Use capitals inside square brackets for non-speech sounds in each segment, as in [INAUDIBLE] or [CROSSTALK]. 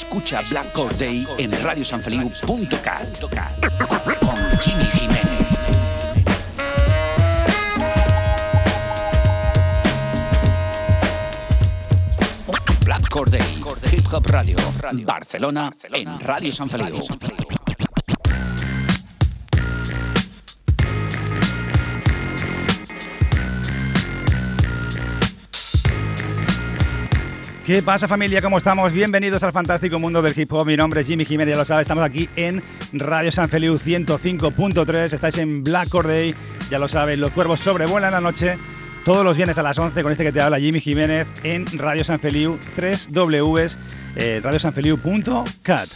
Escucha Black Day en radiosanfeliu.cat con Jimmy Jiménez. Black Day, Hip Hop Radio, Barcelona, en Radio San Feliu. ¿Qué pasa familia? ¿Cómo estamos? Bienvenidos al fantástico mundo del hip hop. Mi nombre es Jimmy Jiménez, ya lo sabes, estamos aquí en Radio San Feliu 105.3. Estáis en Black Corday, ya lo sabes, los cuervos sobrevuelan la noche. Todos los viernes a las 11 con este que te habla Jimmy Jiménez en Radio San Feliu, 3 Ws, eh, radiosanfeliu.cat.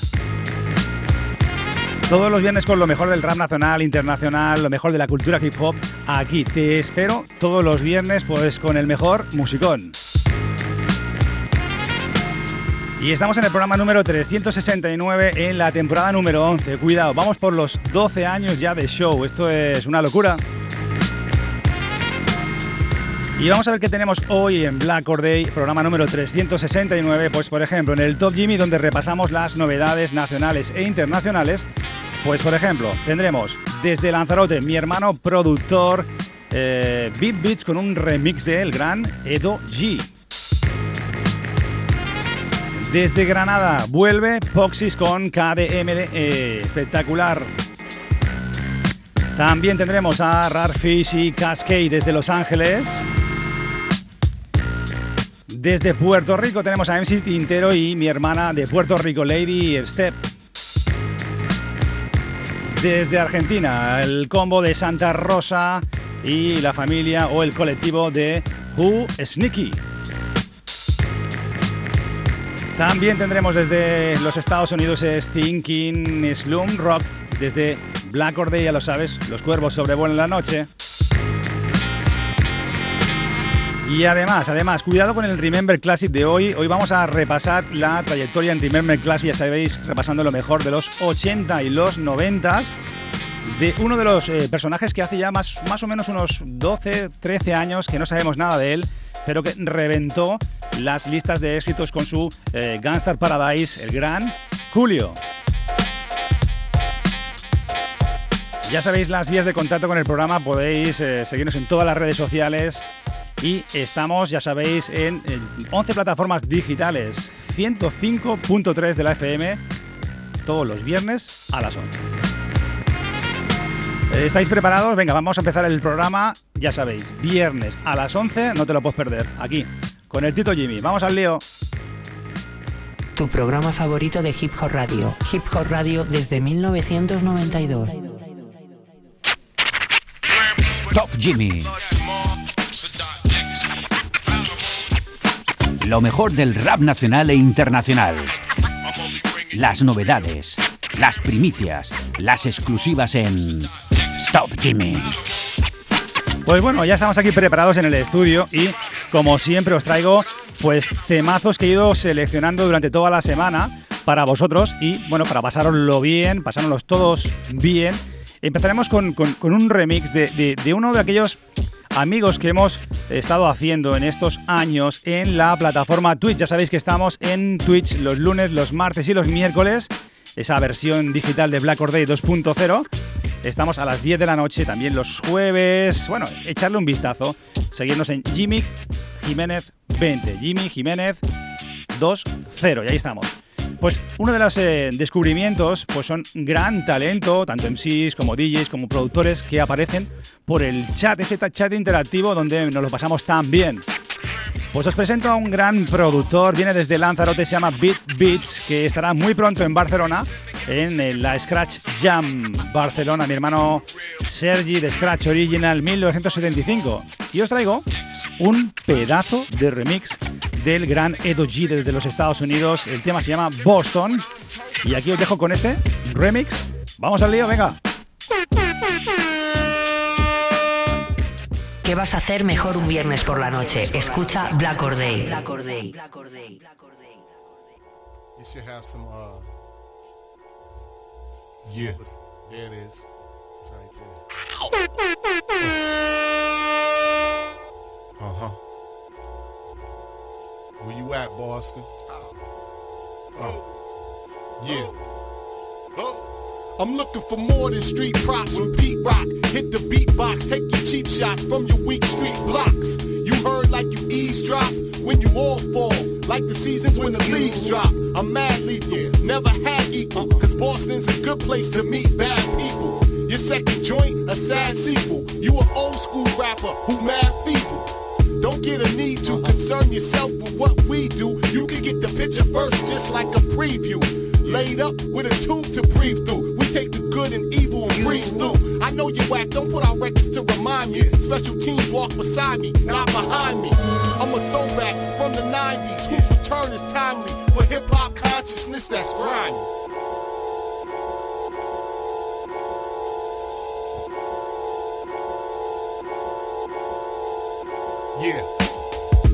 Todos los viernes con lo mejor del rap nacional, internacional, lo mejor de la cultura hip hop. Aquí te espero todos los viernes pues con el mejor musicón. Y estamos en el programa número 369 en la temporada número 11. Cuidado, vamos por los 12 años ya de show. Esto es una locura. Y vamos a ver qué tenemos hoy en Black Or Day, programa número 369. Pues por ejemplo, en el Top Jimmy, donde repasamos las novedades nacionales e internacionales. Pues por ejemplo, tendremos desde Lanzarote, mi hermano productor, eh, Beat Beats con un remix de el gran Edo G. Desde Granada vuelve Poxis con KDMD eh, espectacular. También tendremos a Rarfish y Cascade desde Los Ángeles. Desde Puerto Rico tenemos a MC Tintero y mi hermana de Puerto Rico, Lady Step. Desde Argentina, el combo de Santa Rosa y la familia o el colectivo de Who Sneaky. También tendremos desde los Estados Unidos Stinking Slum Rock, desde Black Or Day, ya lo sabes, los cuervos sobrevuelan la noche. Y además, además, cuidado con el Remember Classic de hoy. Hoy vamos a repasar la trayectoria en Remember Classic, ya sabéis, repasando lo mejor de los 80 y los 90 de uno de los eh, personajes que hace ya más, más o menos unos 12, 13 años que no sabemos nada de él, pero que reventó las listas de éxitos con su eh, Paradise, el gran Julio. Ya sabéis las vías de contacto con el programa, podéis eh, seguirnos en todas las redes sociales y estamos, ya sabéis, en, 11 plataformas digitales, 105.3 de la FM, todos los viernes a las 11. ¿Estáis preparados? Venga, vamos a empezar el programa, ya sabéis, viernes a las 11, no te lo puedes perder, aquí, con el Tito Jimmy. Vamos al lío. Tu programa favorito de Hip Hop Radio. Hip Hop Radio desde 1992. Top Jimmy. Lo mejor del rap nacional e internacional. Las novedades, las primicias, las exclusivas en Top Jimmy. Pues bueno, ya estamos aquí preparados en el estudio y como siempre os traigo pues temazos que he ido seleccionando durante toda la semana para vosotros y bueno, para pasároslo bien, pasárnoslos todos bien. Empezaremos con, un remix de, de uno de aquellos amigos que hemos estado haciendo en estos años en la plataforma Twitch. Ya sabéis que estamos en Twitch los lunes, los martes y los miércoles, esa versión digital de Black Or Day 2.0 Estamos a las 10 de la noche, también los jueves. Bueno, echarle un vistazo. Seguirnos en Jimmy Jiménez 20. Jimmy Jiménez 2.0. Y ahí estamos. Pues uno de los eh, descubrimientos pues son gran talento, tanto MCs como DJs, como productores que aparecen por el chat, ese chat interactivo donde nos lo pasamos tan bien. Pues os presento a un gran productor, viene desde Lanzarote, se llama Beat Beats, que estará muy pronto en Barcelona, en la Scratch Jam Barcelona, mi hermano Sergi de Scratch Original 1975. Y os traigo un pedazo de remix del gran Edo G desde los Estados Unidos. El tema se llama Boston. Y aquí os dejo con este remix. Vamos al lío, venga. ¿Qué vas a hacer mejor un viernes por la noche? Escucha Black or Day. Black or Day. You should have some, uh, yeah, there it is. It's right there. Uh huh. Where you at, Boston? Oh. Yeah. Oh. I'm looking for more than street props when Pete Rock hit the beatbox. Take your cheap shots from your weak street blocks. You heard like you eavesdrop when you all fall. Like the seasons when the leaves drop. I'm mad lethal, never had equal. Cause Boston's a good place to meet bad people. Your second joint, a sad sequel. You an old school rapper who mad feeble. Don't get a need to concern yourself with what we do. You can get the picture first, just like a preview. Laid up with a tube to breathe through good and evil and breeze through. I know you whack, don't put out records to remind me. Special teams walk beside me, not behind me. I'm a throwback from the 90s, whose return is timely for hip hop consciousness that's grimy. Yeah.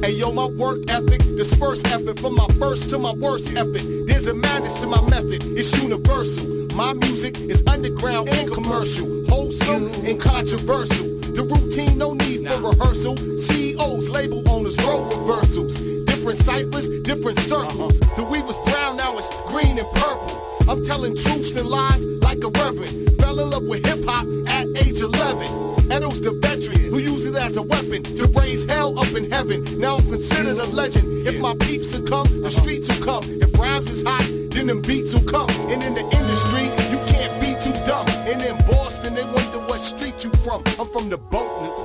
Hey yo, my work ethic, disperse effort from my first to my worst effort. There's a madness to my method, it's universal. My music is underground and commercial, wholesome and controversial. The routine, no need for rehearsal. CEOs, label owners, role reversals. Different ciphers, different circles. The weed was brown, now it's green and purple. I'm telling truths and lies like a reverend. Fell in love with hip hop at age 11. Edo's the veteran who used it as a weapon to raise hell up in heaven. Now I'm considered a legend. If my peeps will come, the streets will come. If rhymes is hot, then them beats will come. And in the industry, dumb. And in Boston, they wonder what street you from. I'm from the boat, nigga.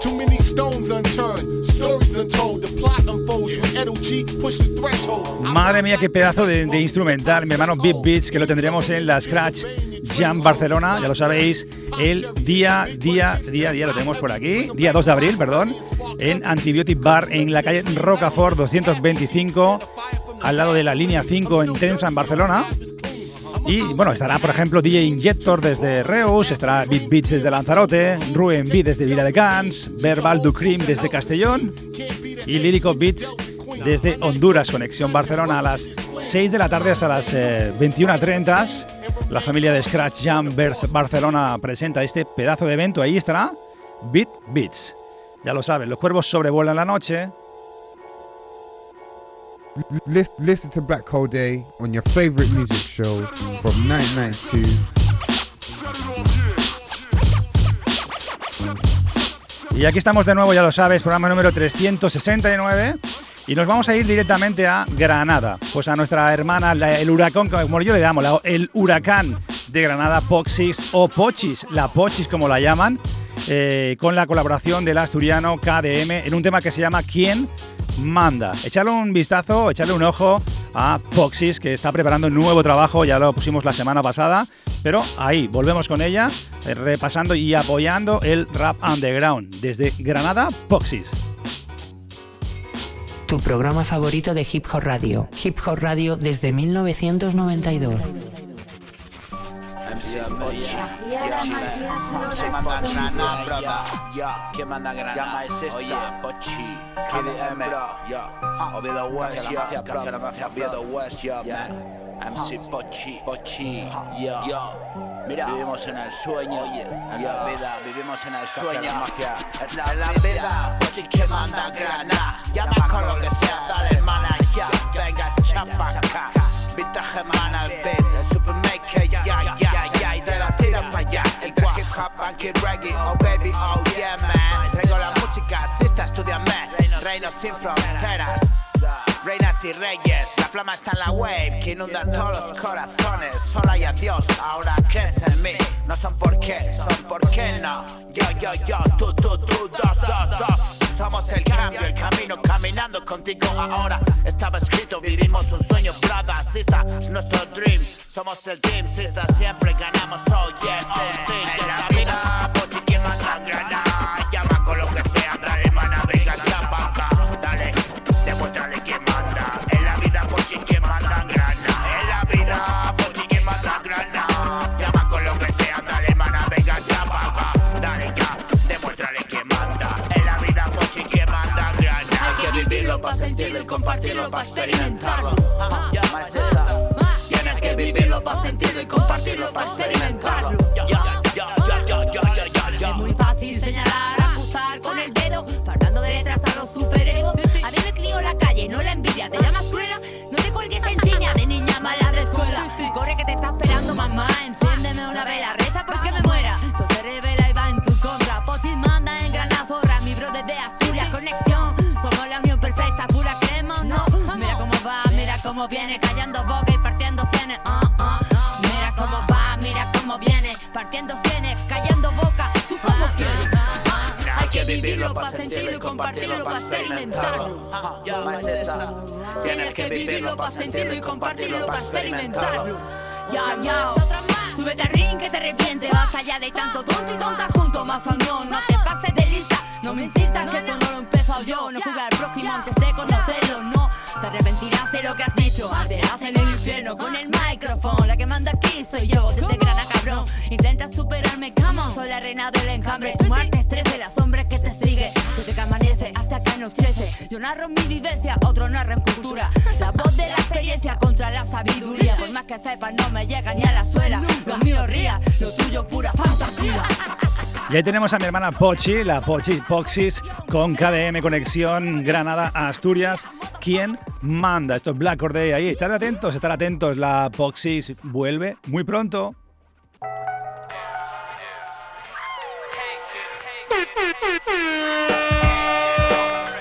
Too many stones unturned, stories untold. The plot unfolds when Edo G push the threshold. Madre mía, qué pedazo de, de instrumental, mi hermano Beat Beats, que lo tendremos en la Scratch Jam Barcelona, ya lo sabéis, el día, día, día, día, lo tenemos por aquí, día 2 de abril, perdón, en Antibiotic Bar en la calle Rocafort 225, al lado de la línea 5 en Tensa, en Barcelona. Y bueno, estará por ejemplo DJ Injector desde Reus, estará Beat Beats desde Lanzarote, Ruen B desde Vila de Cans, Verbal Ducrim desde Castellón y Lírico Beats desde Honduras, conexión Barcelona a las 6 de la tarde hasta las 21.30. Eh, la familia de Scratch Jam Barcelona presenta este pedazo de evento. Ahí estará Beat Beats. Ya lo saben, los cuervos sobrevuelan la noche, Listen to Black Hole Day on your favorite music show from 1992. Y aquí estamos de nuevo, ya lo sabes, programa número 369. Y nos vamos a ir directamente a Granada, pues a nuestra hermana, el huracán, como yo le llamo, el huracán de Granada, Poxis o Pochis, la Pochis como la llaman, eh, con la colaboración del asturiano KDM en un tema que se llama ¿Quién manda. Echarle un vistazo, echarle un ojo a Poxis, que está preparando un nuevo trabajo, ya lo pusimos la semana pasada, pero ahí volvemos con ella, eh, repasando y apoyando el rap underground. Desde Granada, Poxis. Tu programa favorito de Hip Hop Radio. Hip Hop Radio desde 1992. Se manda grana. Ya, ¿quién manda grana? Llama es esta. Oye, Pochi, KDM, ya. Oviedo West, ya. Café la mafia, Oviedo West, ya, MC Pochi, Pochi, ya. Mira, vivimos en el sueño, oye, en la vida, vivimos en el sueño, mafia. Es la, vida, Pochi que manda grana. Llama con lo que sea, dale hermana, ya. Venga, chapa acá. Vintage man al beat, el supermaker, ya, ya, de la tira pa' allá. El hip hop, and reggae, oh baby, oh yeah man. Traigo la música, sistas, estudiame. Reino sin fronteras, reinas y reyes. La flama está en la wave que inunda todos los corazones. Sola y adiós, ahora crees en mí. No son por qué, son por qué no. Yo, yo, yo, tú, tú, tú, dos, dos, dos. Somos el cambio, el camino caminando contigo ahora. Estaba escrito, vivimos un sueño, brother, está nuestro dream. Somos el team, sister, siempre ganamos, oh yes, sí, sí. Para experimentarlo. Llama esta. Tienes que vivirlo para sentirlo y compartirlo para experimentarlo. Cómo viene, callando boca y partiendo cienes. Uh, uh. Mira cómo va, mira cómo viene, partiendo cienes, callando boca. ¿Tú cómo quieres? Hay que vivirlo para sentirlo y compartirlo para experimentarlo. Tienes que vivirlo para sentirlo y compartirlo para experimentarlo. Ya, ya. Súbete al ring que te arrepiente, vas allá de tanto tonto y tonta junto, más unión, no te pases de no me insistas que esto no. lo he empezado yo, no jugar al prójimo antes de conocerlo, no, te arrepentirás de lo que has dicho, arderás en el infierno con el micrófono, la que manda aquí soy yo, desde grana cabrón, intenta superarme, come on, soy la reina del encambre, tu martes 13, las hombres que te sigue, desde que amanece hasta que anochece, yo narro mi vivencia, otro narra en cultura, la voz de la experiencia contra la sabiduría, por más que sepas no me llega ni a la suela, lo mío ría, lo tuyo pura fantasía. Y ahí tenemos a mi hermana Pochi, la Pochi Poxis, con KDM Conexión Granada Asturias. ¿Quién manda? Esto es Black Or Day ahí. Estar atentos, estar atentos. La Poxis vuelve muy pronto.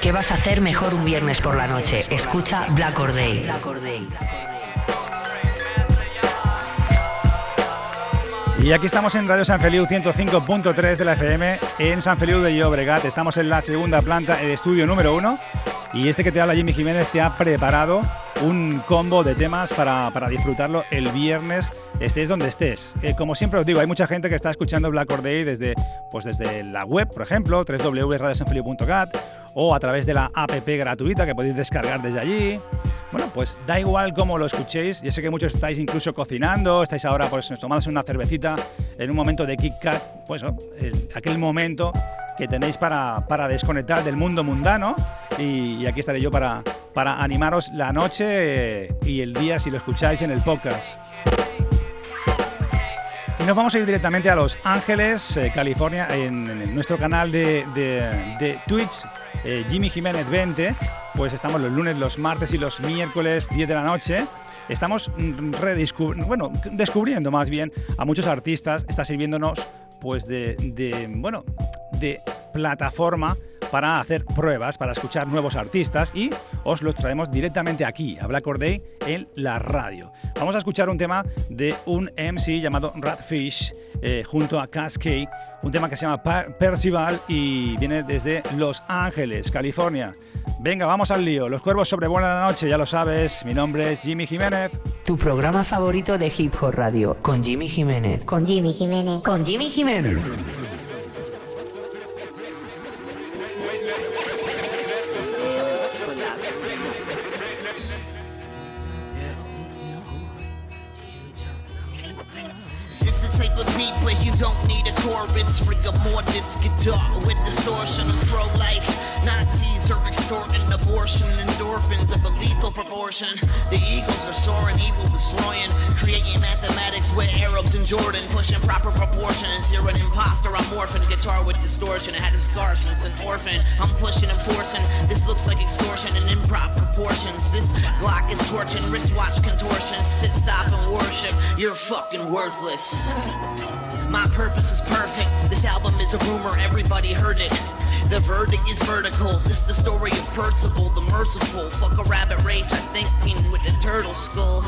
¿Qué vas a hacer mejor un viernes por la noche? Escucha Black Or Day. Y aquí estamos en Radio San Feliu 105.3 de la FM en San Feliu de Llobregat. Estamos en la segunda planta, el estudio número uno. Y este que te habla Jimmy Jiménez te ha preparado un combo de temas para, para disfrutarlo el viernes, estés donde estés. Eh, como siempre os digo, hay mucha gente que está escuchando Black Or Day desde, pues desde la web, por ejemplo, www.radiosanfeliu.cat o a través de la app gratuita que podéis descargar desde allí. Bueno, pues da igual cómo lo escuchéis. Ya sé que muchos estáis incluso cocinando, estáis ahora pues tomándose una cervecita en un momento de kick cut, pues aquel momento que tenéis para, para, desconectar del mundo mundano y, aquí estaré yo para, para animaros la noche y el día si lo escucháis en el podcast. Y nos vamos a ir directamente a Los Ángeles, eh, California, en, nuestro canal de, Twitch eh, Jimmy Jiménez 20, pues estamos los lunes, los martes y los miércoles 10 de la noche. Estamos redescubriendo, descubriendo más bien a muchos artistas, está sirviéndonos pues de bueno, de plataforma para hacer pruebas, para escuchar nuevos artistas y os los traemos directamente aquí, a Black Or Day, en la radio. Vamos a escuchar un tema de un MC llamado Ratfish eh, junto a Cascade, un tema que se llama Percival y viene desde Los Ángeles, California. Venga, vamos al lío. Los cuervos sobrevuelan la noche, ya lo sabes. Mi nombre es Jimmy Jiménez. Tu programa favorito de Hip Hop Radio, con Jimmy Jiménez. Con Jimmy Jiménez. Con Jimmy Jiménez. Don't need a chorus, ring a mortis guitar with distortion of pro-life. Nazis are extorting abortion, endorphins of a lethal proportion. The eagles are soaring, evil destroying, creating mathematics with Arabs and Jordan, pushing proper proportions. You're an imposter, I'm morphing guitar with distortion. I had a scar since an orphan. I'm pushing and forcing. This looks like extortion in improper proportions. This Glock is torching, wristwatch contortions. Sit, stop, and worship. You're fucking worthless. [LAUGHS] My purpose is perfect. This album is a rumor, everybody heard it. The verdict is vertical. This the story of Percival, the merciful. Fuck a rabbit race, I'm thinking with a turtle skull.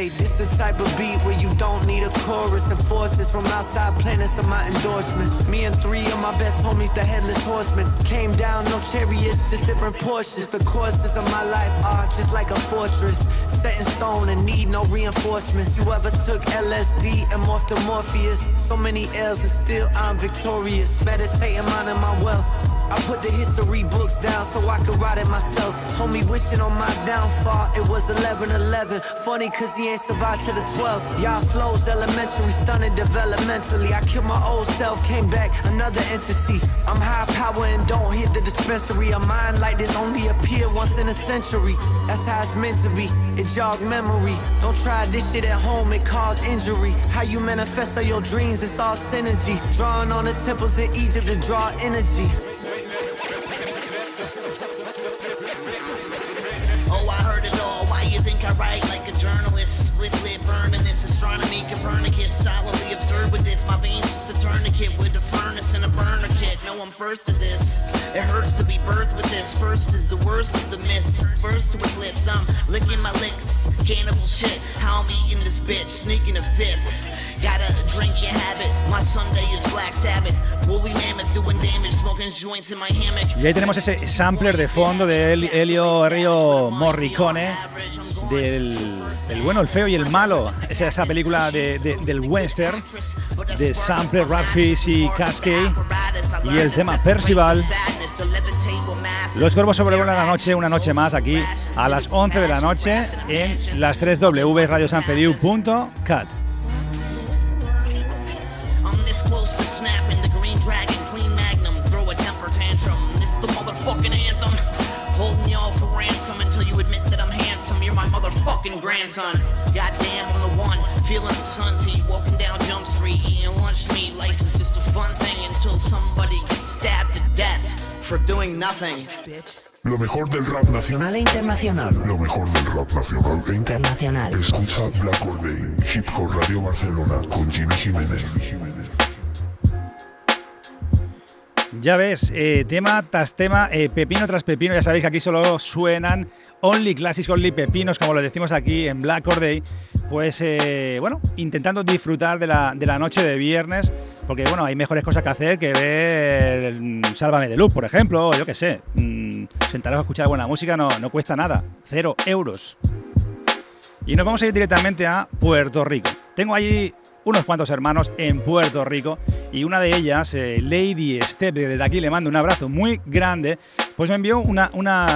Hey, this the type of beat where you don't need a chorus and forces from outside planets of my endorsements. Me and three of my best homies, the headless horsemen, came down, no chariots, just different portions. The courses of my life are just like a fortress, set in stone and need no reinforcements. You ever took LSD and morphed to Morpheus? So many L's and still I'm victorious. Meditating, minding my wealth. I put the history books down so I could write it myself. Homie wishing on my downfall, it was 11 11. Funny cause he ain't survived to the 12th. Y'all flows elementary, stunning developmentally. I killed my old self, came back, another entity. I'm high power and don't hit the dispensary. A mind like this only appear once in a century. That's how it's meant to be. It jog memory. Don't try this shit at home, it cause injury. How you manifest all your dreams, it's all synergy. Drawing on the temples in Egypt to draw energy. Copernicus. Solidly observed with this. My veins just a tourniquet with a furnace and a burner kit. No, I'm first to this. It hurts to be birthed with this. First is the worst of the myths. First to eclipse. I'm licking my lips. Cannibal shit. How I'm eating this bitch. Sneaking a fifth. Habit. My Sunday is Black Sabbath. Woolly mammoth doing damage. Smoking joints in my hammock. Y ahí tenemos ese sampler de fondo de El- Elio Río Morricone del el bueno, el feo y el malo. Esa, esa película de- de- del western de Sampler, Ratfish y Cascade y el tema Percival. Los Corvos sobrevuelan la noche, una noche más aquí a las 11 de la noche en las 3 W grandson. Goddamn, I'm the one. Feeling the sun's heat, walking down Jump Street, eating lunch meat. Life is just a fun thing until somebody gets stabbed to death for doing nothing. Lo mejor del rap nacional. E internacional. Lo mejor del rap nacional e internacional. Escucha Black Or Day, Hip Hop Radio Barcelona con Jimmy Jiménez. Ya ves, eh, tema tras tema, eh, pepino tras pepino. Ya sabéis que aquí solo suenan Only Classics, Only Pepinos, como lo decimos aquí en Black Or Day. Pues eh, bueno, intentando disfrutar de la, de la noche de viernes, porque bueno, hay mejores cosas que hacer que ver mm, Sálvame de Luz, por ejemplo, o yo qué sé. mm, sentaros a escuchar buena música no, no cuesta nada, cero euros. Y nos vamos a ir directamente a Puerto Rico. Tengo allí unos cuantos hermanos en Puerto Rico y una de ellas, eh, Lady Step, desde aquí le mando un abrazo muy grande, pues me envió una,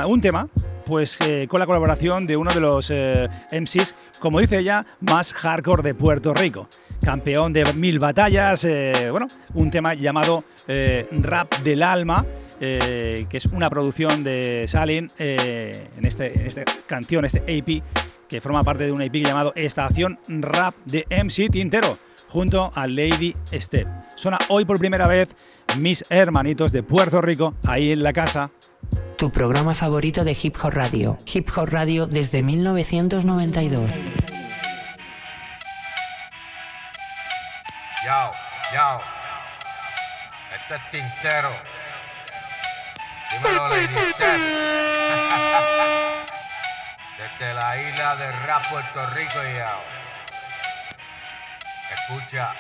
un tema pues eh, con la colaboración de uno de los eh, MCs, como dice ella, más hardcore de Puerto Rico. Campeón de mil batallas, eh, bueno, un tema llamado Rap del Alma, que es una producción de Salin en, este, en esta canción, este AP, que forma parte de un EP llamado Estación Rap de MC Tintero, junto a Lady Step. Suena hoy por primera vez mis hermanitos de Puerto Rico, ahí en la casa. Tu programa favorito de Hip Hop Radio. Hip Hop Radio desde 1992. Yo, yo. Este es Tintero. Dímelo, Lady. [LAUGHS] Desde la isla de Rap, Puerto Rico, yo. Escucha.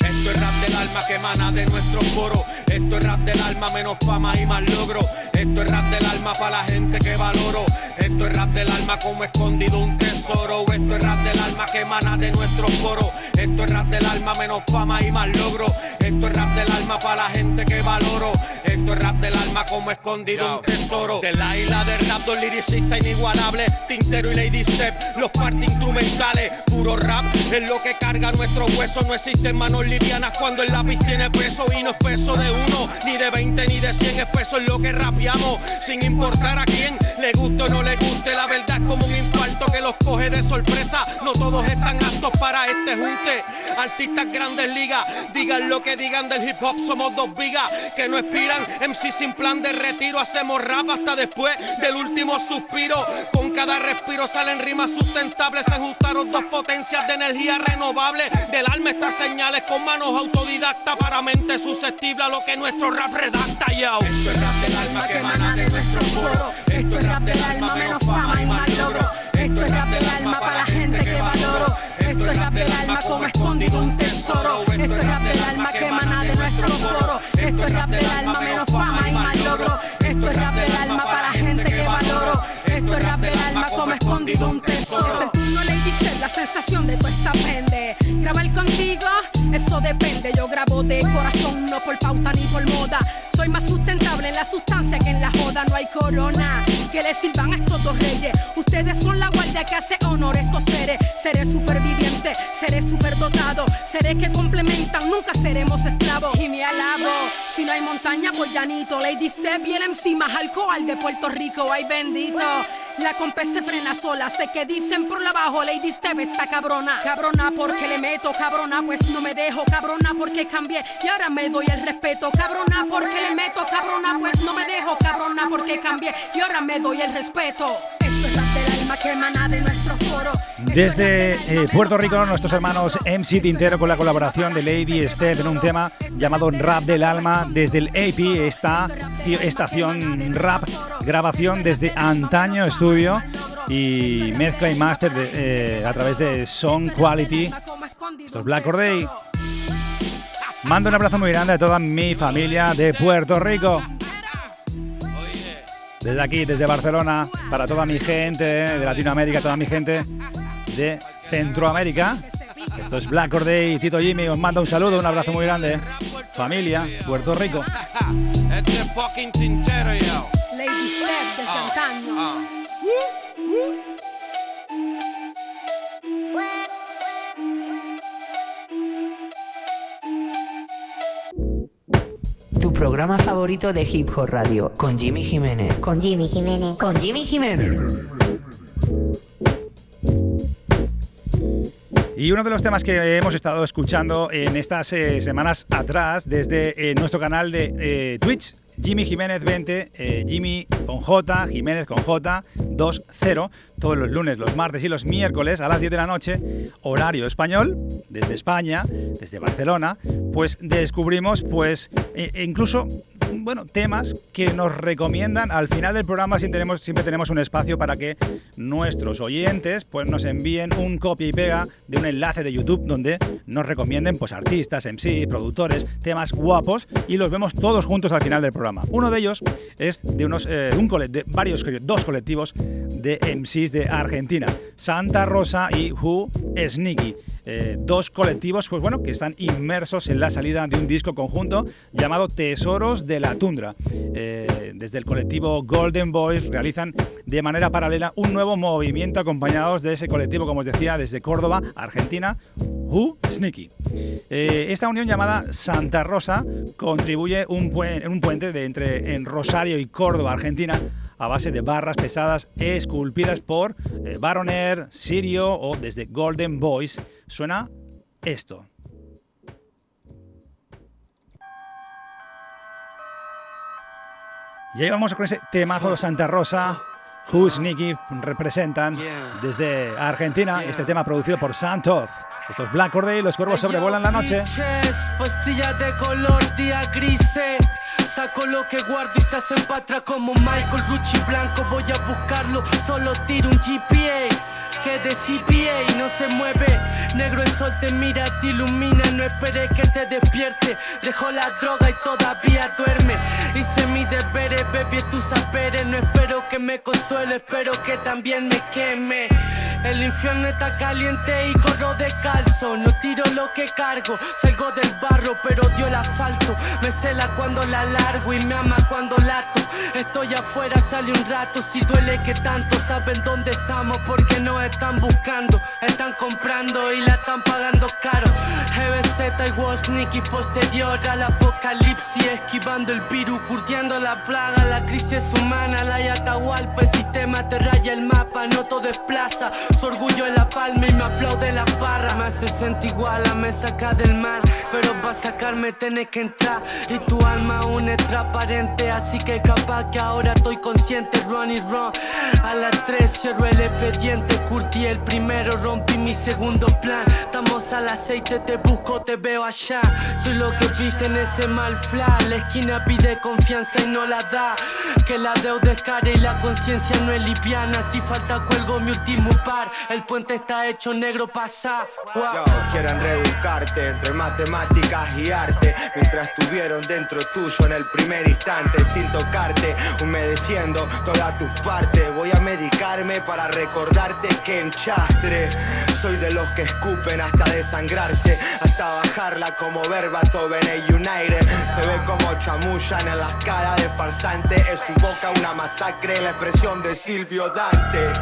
Esto es rap del alma que emana de nuestro foro. Esto es rap del alma, menos fama y más logro. Esto es rap del alma para la gente que valoro. Esto es rap del alma como escondido un tesoro. Esto es rap del alma que emana de nuestro foro. Esto es rap del alma, menos fama y más logro. Esto es rap del alma para la gente que valoro. Esto es rap del alma como escondido un tesoro. De la isla del rap, dos liricistas inigualables. Tintero y Lady Step, los partes instrumentales. Puro rap es lo que carga nuestro hueso. No existen manos livianas cuando el lápiz tiene peso. Y no es peso de uno, ni de 20, ni de 100. Es peso en lo que rapeamos, sin importar a quién le guste o no le guste. La verdad es como un infarto que lo los coge de sorpresa. No todos están aptos para este junte. Artistas grandes ligas, digan lo que digan del hip hop, somos dos vigas que no expiran. MC sin plan de retiro, hacemos rap hasta después del último suspiro. Con cada respiro salen rimas sustentables, se ajustaron dos potencias de energía renovable. Del alma estas señales con manos autodidactas para mente susceptible a lo que nuestro rap redacta, yo. Esto es rap del alma que emana de nuestro foro. Esto es rap del alma menos fama y más logro. Esto es rap del alma para la gente que valoro. Esto es rap del alma como escondido un tesoro. Esto es rap del alma que emana de nuestro foro. Esto es rap del alma menos fama y más logro. Esto es rap del alma para gente que valoro. Esto es rap del alma como escondido un tesoro. Sensación de tu esta pende. Grabar contigo, eso depende. Yo grabo de corazón, no por pauta ni por moda. Soy más sustentable en la sustancia que en la joda. No hay corona que le sirvan a estos dos reyes. Ustedes son la guardia que hace honor a estos seres. Seré superviviente, seré superdotado. Seré que complementan, nunca seremos esclavos. Y me alabo. Si no hay montaña, pues llanito. Lady Step y el MC más alcohol de Puerto Rico. Ay, bendito. La compa se frena sola, sé que dicen por la abajo, Lady Step está cabrona. Cabrona porque le meto, cabrona pues no me dejo, cabrona porque cambié y ahora me doy el respeto. Cabrona porque le meto, cabrona pues no me dejo, cabrona porque cambié y ahora me doy el respeto. Desde eh, Puerto Rico, nuestros hermanos MC Tintero con la colaboración de Lady Step en un tema llamado Rap del Alma. Desde el AP, esta estación rap, grabación desde Antaño Estudio y mezcla y master de, eh, a través de Song Quality. Esto es Black Corday. Mando un abrazo muy grande a toda mi familia de Puerto Rico. Desde aquí, desde Barcelona, para toda mi gente de Latinoamérica, toda mi gente de Centroamérica. Esto es Black Corday y Tito Jimmy. Os mando un saludo, un abrazo muy grande. Familia, Puerto Rico. Este es fucking Tintero, yo. Lady Step Tu programa favorito de Hip Hop Radio con Jimmy Jiménez. Con Jimmy Jiménez. Con Jimmy Jiménez. Y uno de los temas que hemos estado escuchando en estas eh, semanas atrás desde eh, nuestro canal de eh, Twitch, Jimmy Jiménez 20, eh, Jimmy con J, Jiménez con J, 2-0, todos los lunes, los martes y los miércoles a las 10 de la noche, horario español, desde España, desde Barcelona, pues descubrimos pues e- e incluso bueno, temas que nos recomiendan al final del programa siempre tenemos, un espacio para que nuestros oyentes pues nos envíen un copia y pega de un enlace de YouTube donde nos recomienden pues artistas, MC, productores, temas guapos y los vemos todos juntos al final del programa. Uno de ellos es de unos eh, varios dos colectivos de MCs de Argentina, Santa Rosa y Who Sneaky. Eh, dos colectivos pues bueno, que están inmersos en la salida de un disco conjunto llamado Tesoros de la Tundra. Eh, desde el colectivo Golden Boys realizan de manera paralela un nuevo movimiento acompañados de ese colectivo, como os decía, desde Córdoba, Argentina, Who Sneaky. Eh, esta unión llamada Santa Rosa contribuye un, un puente de entre en Rosario y Córdoba, Argentina, a base de barras pesadas esculpidas por eh, Baroner, Sirio o desde Golden Boys. Suena esto. Y ahí vamos con ese temazo Santa Rosa. Who's Nicky representan desde Argentina este tema producido por Santos. Esto es Black Corday, los cuervos sobrevuelan la noche. Pastillas de color, día grises. Saco lo que guardo y se hacen para atrás como Michael Rucci Blanco. Voy a buscarlo, solo tiro un GPA. Que de CPA no se mueve. Negro el sol te mira, te ilumina. No esperes que te despierte. Dejó la droga y todavía duerme. Hice mi deberes, baby, tus saberes. No espero que me consuele, espero que también me queme. El infierno está caliente y corro descalzo. No tiro lo que cargo, salgo del barro, pero dio el asfalto. Me cela cuando la largo y me ama cuando lato. Estoy afuera, sale un rato. Si duele que tanto, saben dónde estamos porque nos están buscando. Están comprando y la están pagando caro. GBZ y Wozniak posterior al apocalipsis. Esquivando el virus, curtiendo la plaga. La crisis humana, la Yatahualpa. El sistema te raya el mapa, no todo es plaza. Su orgullo en la palma y me aplaude la barra. Me hace sentir igual, me saca del mar. Pero para sacarme tenés que entrar. Y tu alma aún es transparente. Así que capaz que ahora estoy consciente. Run y run. A las 3 cierro el expediente. Curtí el primero, rompí mi segundo plan. Estamos al aceite, te busco, te veo allá. Soy lo que viste en ese mal flash. La esquina pide confianza y no la da. Que la deuda es cara y la conciencia no es liviana. Si falta cuelgo mi último par. El puente está hecho negro, pasa. Yo, quieren reeducarte entre matemáticas y arte. Mientras estuvieron dentro tuyo en el primer instante, sin tocarte, humedeciendo todas tus partes. Voy a medicarme para recordarte que enchastre. Soy de los que escupen hasta desangrarse, hasta bajarla como verbato Bene United. Se ve como chamullan en las caras de farsante. Es su boca una masacre, la expresión de Silvio Dante.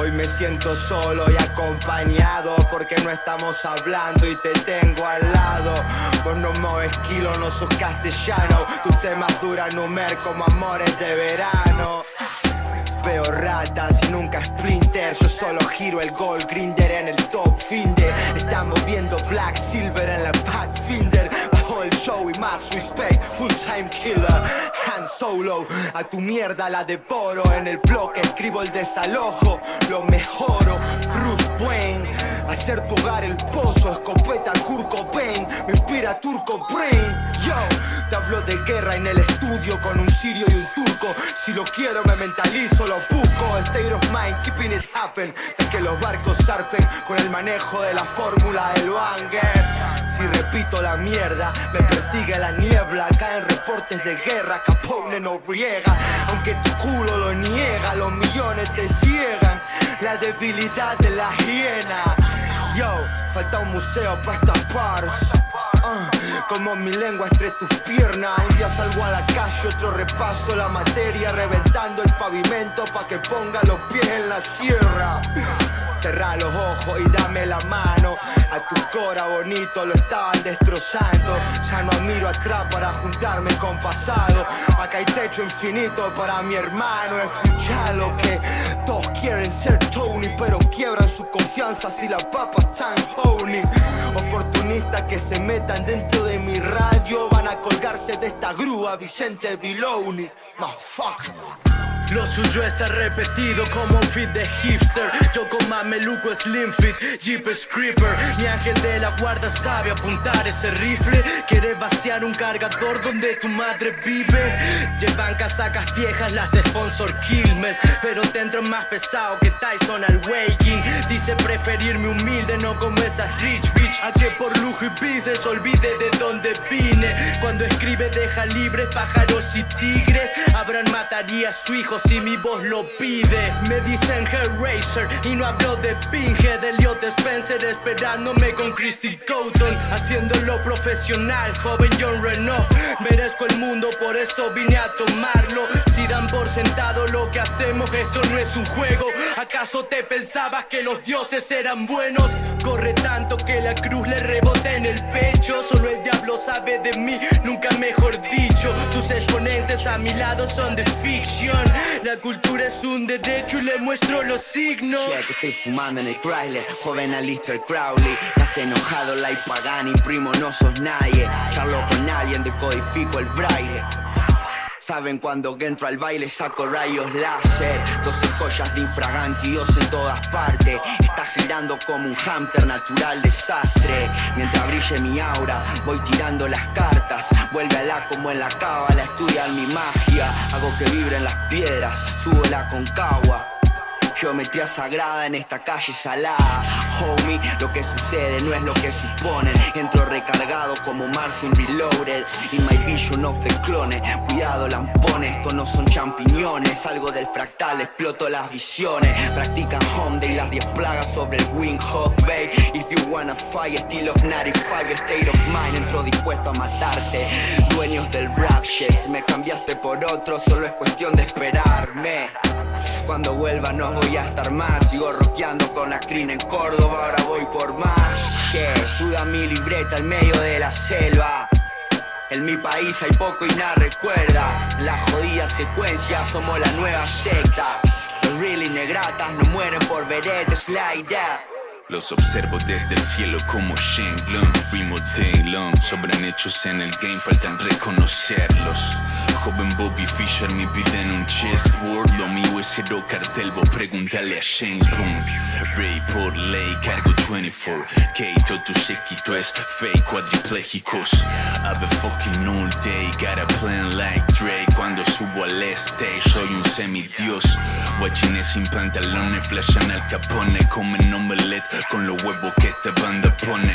Hoy me siento solo y acompañado porque no estamos hablando y te tengo al lado. Vos no mueves kilo, no sos castellano. Tus temas duran numer como amores de verano. Veo ratas y nunca sprinter. Yo solo giro el gol, grinder en el top finder. Estamos viendo Black Silver en la Pathfinder. El show y más respect, full time killer. Han Solo, a tu mierda la devoro. En el bloque escribo el desalojo, lo mejoro. Bruce Wayne, hacer tu hogar el pozo. Escopeta Kurt Cobain, me inspira Turco Brain. Yo, te hablo de guerra en el estudio con un sirio y un turco. Si lo quiero, me mentalizo, lo busco. State of mind, keeping it happen. De que los barcos zarpen con el manejo de la fórmula del banger. Si repito la mierda, me persigue la niebla. Caen reportes de guerra, Capone no riega. Aunque tu culo lo niega, los millones te ciegan. La debilidad de la hiena. Yo, falta un museo para estas pars. Ah, como mi lengua entre tus piernas. Un día salgo a la calle, otro repaso la materia, reventando el pavimento pa' que ponga los pies en la tierra. Cerra los ojos y dame la mano. A tu cora bonito lo estaban destrozando. Ya no miro atrás para juntarme con pasado. Acá hay techo infinito para mi hermano. Escucha lo que todos quieren ser Tony, pero quiebran su confianza si la papa están honey. Oportunistas que se metan dentro de mi radio van a colgarse de esta grúa, Vicente Biloni. Motherfucker. Lo suyo está repetido como un fit de hipster. Yo con mameluco slim fit, jeep creeper. Mi ángel de la guarda sabe apuntar ese rifle. Quiere vaciar un cargador donde tu madre vive. Llevan casacas viejas las sponsor Quilmes. Pero te entran más pesado que Tyson al waking. Dice preferirme humilde, no como esas rich bitch. A por lujo y business olvide de dónde vine. Cuando escribe deja libres pájaros y tigres. Abraham mataría a su hijo si mi voz lo pide. Me dicen Hellraiser y no hablo de Pinhead. Elliot Spencer esperándome con Christy Coughton. Haciéndolo profesional, joven John Renault. Merezco el mundo, por eso vine a tomarlo. Si dan por sentado lo que hacemos, esto no es un juego. ¿Acaso te pensabas que los dioses eran buenos? Corre tanto que la cruz le rebota en el pecho. Solo el diablo sabe de mí, nunca mejor dicho. Tus exponentes a mi lado son de fiction. La cultura es un derecho y le muestro los signos. Ya que estoy fumando en el Chrysler, joven Alistair Crowley. Estás enojado, like Pagani, primo, no sos nadie. Charlo con alguien, decodifico el braille. Saben cuando entro al baile saco rayos láser. 12 joyas de infragantios en todas partes. Está girando como un hamster natural desastre. Mientras brille mi aura voy tirando las cartas. Vuelve a la como en la cábala estudiar mi magia. Hago que vibren las piedras, subo la concagua Geometría sagrada en esta calle salada. Homie, lo que sucede no es lo que suponen. Entro recargado como Martin Reloaded. In my vision of the clone. Cuidado lampones, estos no son champiñones. Salgo del fractal, exploto las visiones. Practican home day, las 10 plagas sobre el Wing Hot Bay. If you wanna fight, still of 95 State of mind, entro dispuesto a matarte. Dueños del rap shit. Me cambiaste por otro, solo es cuestión de esperarme. Cuando vuelva no voy a estar más. Sigo rockeando con la screen en Córdoba Ahora voy por más. Que suda mi libreta en medio de la selva. En mi país hay poco y nada recuerda. La jodida secuencia, somos la nueva secta. Los really negratas no mueren por veredas slide out. Los observo desde el cielo como Shenlong, Primo Taylor. Sobran hechos en el game, faltan reconocerlos. Joven Bobby Fischer, mi vida en un chessboard. Lo mío es cero cartel, vos pregúntale a James Bond. Ray por ley, cargo 24. K, tu séquito es fake, cuadriplégicos. Have a fucking all day, got a plan like Drake. Cuando subo al stage, soy un semidios. Guachines sin pantalones, flashan al capone, comen omelette con los huevos que esta banda pone.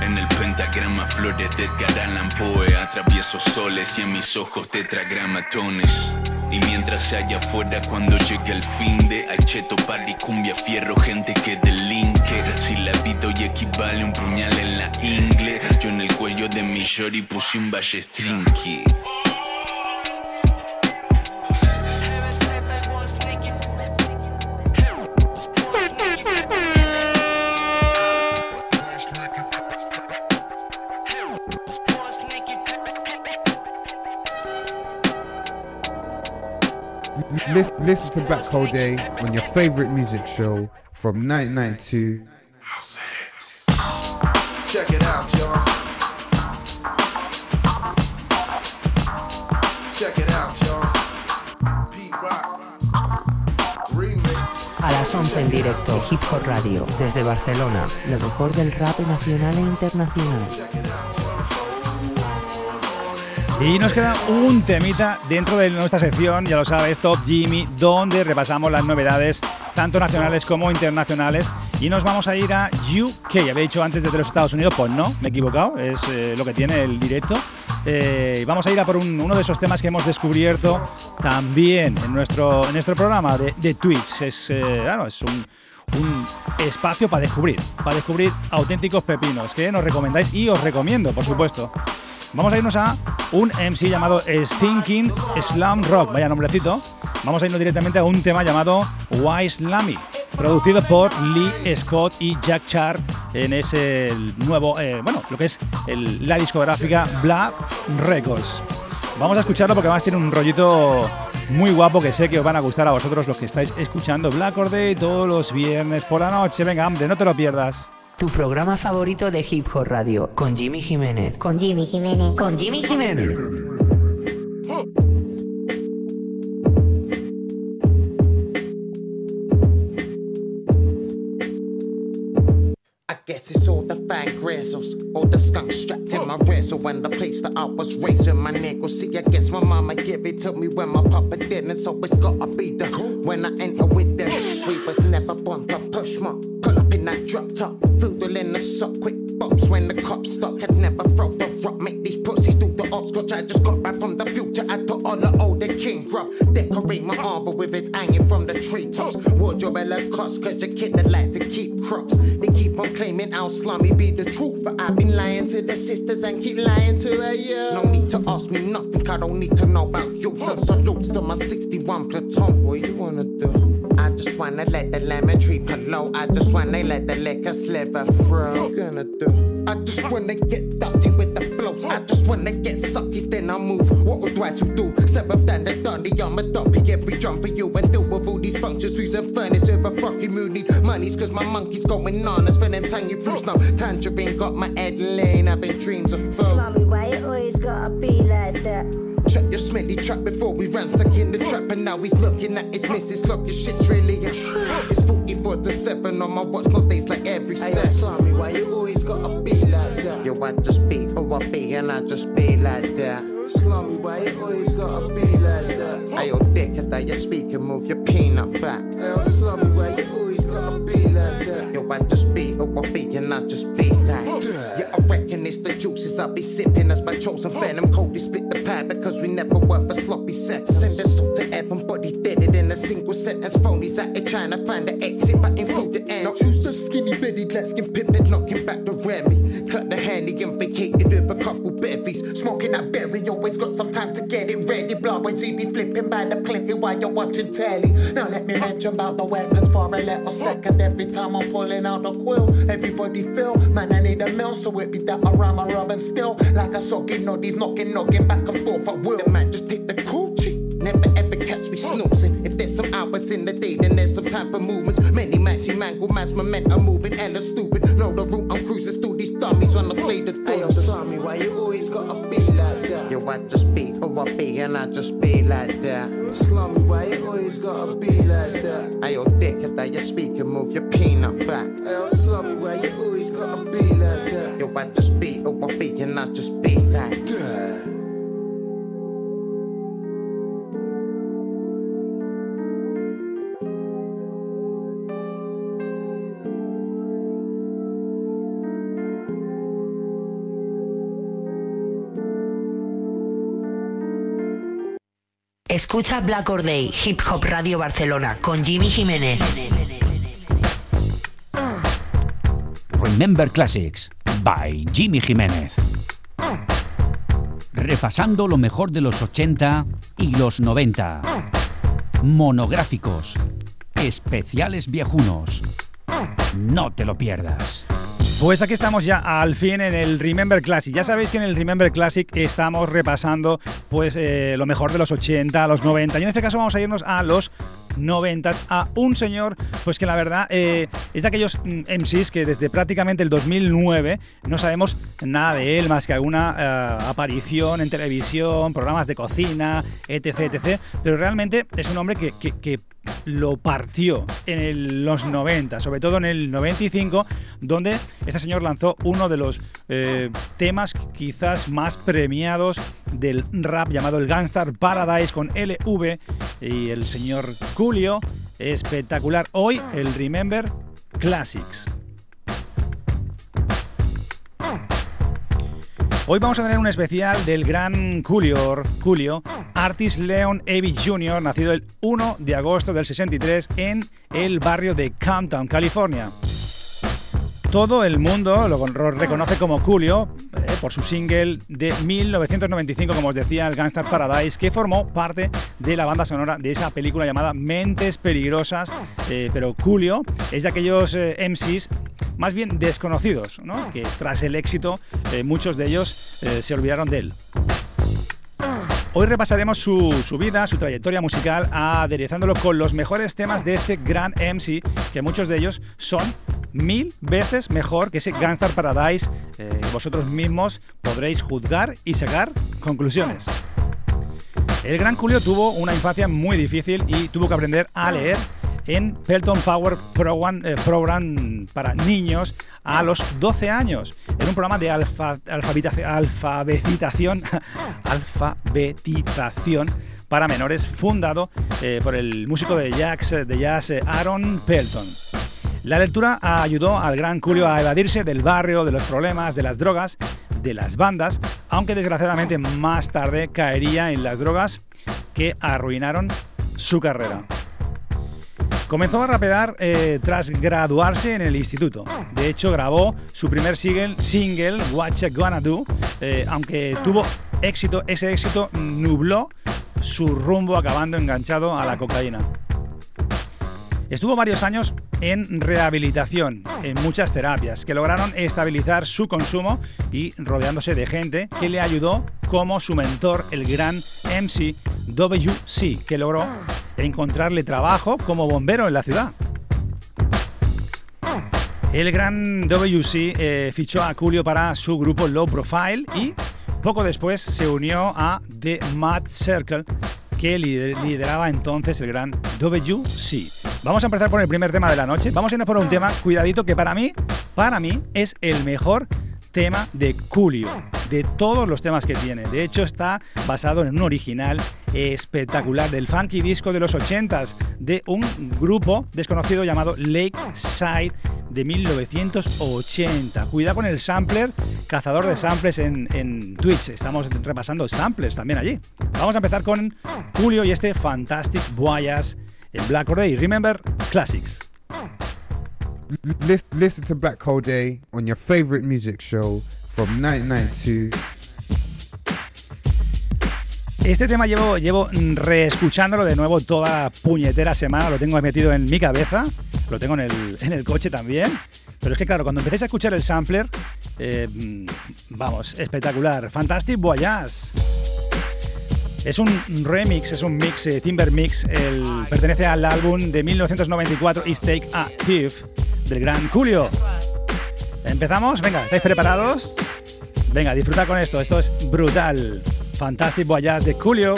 En el pentagrama flores de Edgar Allan Poe. Atravieso soles y en mis ojos tetragramatones. Y mientras allá afuera cuando llegue el fin de Hay cheto, cumbia, fierro, gente que delinque Si la pito y equivale un puñal en la ingle Yo en el cuello de mi shorty puse un valle listen to Black Hole Day on your favorite music show from 1992. Check it out, y'all. Check it out, y'all. Pete Rock. Remix. A las 11 en directo, Hip Hop Radio, desde Barcelona, lo mejor del rap nacional e internacional. Y nos queda un temita dentro de nuestra sección, ya lo sabes, Top Jimmy, donde repasamos las novedades tanto nacionales como internacionales. Y nos vamos a ir a UK. Había dicho antes desde los Estados Unidos, pues no, me he equivocado, es eh, lo que tiene el directo. Eh, vamos a ir a por uno de esos temas que hemos descubierto también en nuestro, en nuestro programa de, de Twitch. Es, eh, es un, un espacio para descubrir, para descubrir auténticos pepinos que nos recomendáis y os recomiendo, por supuesto. Vamos a irnos a un MC llamado Stinking Slam Rock, vaya nombrecito. Vamos a irnos directamente a un tema llamado Why Slammy, producido por Lee Scott y Jack Char en ese nuevo, eh, bueno, lo que es la discográfica Black Records. Vamos a escucharlo porque además tiene un rollito muy guapo que sé que os van a gustar a vosotros los que estáis escuchando Black Or Day todos los viernes por la noche. Venga, hombre, no te lo pierdas. Tu programa favorito de Hip Hop Radio con Jimmy Jiménez. Con Jimmy Jiménez. Con Jimmy Jiménez. I guess it's all the fang grizzles, all the skunk strapped in my rizzle when the place that I was raising my nigga. See, I guess my mama give it to me when my papa didn't, so it's gotta be the when I enter with them. Was never born to push my pull up in that drop top, foodle in the sock, quick bops when the cops stop. Never throw the rock, make these pussies do the ops. Scotch, I just got back from the future. I took all the older king grub, decorate my arbor with its hanging from the treetops. Wardrobe hella cost, cause your kid that like to keep crocs. They keep on claiming I'll slummy be the truth, but I've been lying to the sisters and keep lying to her, yeah. No need to ask me nothing, I don't need to know about you. So salutes to my 61 platoon. What you wanna do? I just wanna let the lemon tree low. I just wanna let the liquor sliver through. What gonna do? I just wanna get dirty with the flows. I just wanna get suckies, then I move. What would twice who do? Seventh than the Dundee, I'm a dumpy. Every jump for you and do with all these functions. Who's a furnace a fucking mood? Need monies, cause my monkey's going on. As for them tangy fruits now. Tangerine got my head lane. I've been dreams of food. Slummy, why it always gotta be like that? Check your smelly trap before we ransack in the trap. And now he's looking at his missus clock. Your shit's really a trap. It's 44 to 7 on my watch, no days like every set. Hey, Slummy, why you always gotta be like that? Yo, I just be oh, I be, and I just be like that. Slummy, why you always gotta be like that? Hey, yo, dick, that you speak and move your peanut back. Hey, yo, Slummy, why you always gotta be we never work for sloppy sex. Send the soul to heaven, body dead it in a single sentence. Phonies out here trying to find the exit, but in through the end. Now choose the skinny bitty, black skin pimpin', knocking back the Remy. Cut the handy and vacated with a couple bevies. Smoking that berry, always got some time to get it ready. See me flipping by the plenty while you're watching telly. Now let me mention about the weapons for a little second. Every time I'm pulling out the quill, everybody feel, man, I need a mill, so it be that rhyme, I rub and still. Like a socky noddies knocking, knocking back and forth. I Escucha Black Or Day, Hip Hop Radio Barcelona, con Jimmy Jiménez. Remember Classics by Jimmy Jiménez. Repasando lo mejor de los 80 y los 90. Monográficos. Especiales viejunos. No te lo pierdas. Pues aquí estamos ya al fin en el Remember Classic. Ya sabéis que en el Remember Classic estamos repasando pues eh, lo mejor de los 80, los 90 y en este caso vamos a irnos a los 90 a un señor pues que la verdad eh, es de aquellos mm, MCs que desde prácticamente el 2009 no sabemos nada de él más que alguna eh, aparición en televisión, programas de cocina, etc, etc. Pero realmente es un hombre que, que, lo partió en los 90, sobre todo en el 95, donde este señor lanzó uno de los eh, temas quizás más premiados del rap llamado el Gangstar Paradise con LV y el señor Julio. Espectacular. Hoy el Remember Classics. Hoy vamos a tener un especial del gran Julio, Julio Artis Leon Evich Jr., nacido el 1 de agosto del 63 en el barrio de Compton, California. Todo el mundo lo reconoce como Julio eh, por su single de 1995, como os decía, el Gangstar Paradise, que formó parte de la banda sonora de esa película llamada Mentes Peligrosas. Eh, pero Julio es de aquellos eh, MCs más bien desconocidos, ¿no? que tras el éxito muchos de ellos se olvidaron de él. Hoy repasaremos su, vida, su trayectoria musical, aderezándolo con los mejores temas de este gran MC, que muchos de ellos son mil veces mejor que ese Gangstar Paradise. Eh, vosotros mismos podréis juzgar y sacar conclusiones. El gran Julio tuvo una infancia muy difícil y tuvo que aprender a leer en Pelton Power Program, eh, para niños a los 12 años, en un programa de alfa- alfabetización, alfabetización, [LAUGHS] alfabetización para menores fundado eh, por el músico de jazz, de jazz eh, Aaron Pelton. La lectura ayudó al gran Julio a evadirse del barrio, de los problemas, de las drogas, de las bandas, aunque desgraciadamente más tarde caería en las drogas que arruinaron su carrera. Comenzó a rapear eh, tras graduarse en el instituto. De hecho, grabó su primer single, single What You Gonna Do, eh, aunque tuvo éxito, ese éxito nubló su rumbo acabando enganchado a la cocaína. Estuvo varios años en rehabilitación, en muchas terapias, que lograron estabilizar su consumo y rodeándose de gente que le ayudó como su mentor, el gran MC WC, que logró encontrarle trabajo como bombero en la ciudad. El gran WC eh, fichó a Julio para su grupo Low Profile y poco después se unió a The Mad Circle que lider- lideraba entonces el gran WC. Vamos a empezar por el primer tema de la noche. Vamos a irnos por un tema, cuidadito, que para mí, para mí es el mejor tema de Julio, de todos los temas que tiene. De hecho, está basado en un original espectacular del funky disco de los 80s de un grupo desconocido llamado Lakeside de 1980. Cuidado con el sampler, cazador de samples en, en Twitch. Estamos repasando samplers también allí. Vamos a empezar con Julio y este Fantastic Voyage en Black Or Day. Remember Classics. Listen, to Black Hole Day on your favorite music show from 1992. Este tema llevo, llevo reescuchándolo de nuevo toda puñetera semana, lo tengo metido en mi cabeza, lo tengo en el, en el coche también. Pero es que claro, cuando empecéis a escuchar el sampler, eh, mm, vamos, espectacular. Fantastic Voyage. Es un remix, es un mix, eh, Timber Mix, el, pertenece al álbum de 1994 Is Take a Thief del gran Julio. ¿Empezamos? Venga, ¿estáis preparados? Venga, disfruta con esto, esto es brutal. Fantastic Voyage de Julio.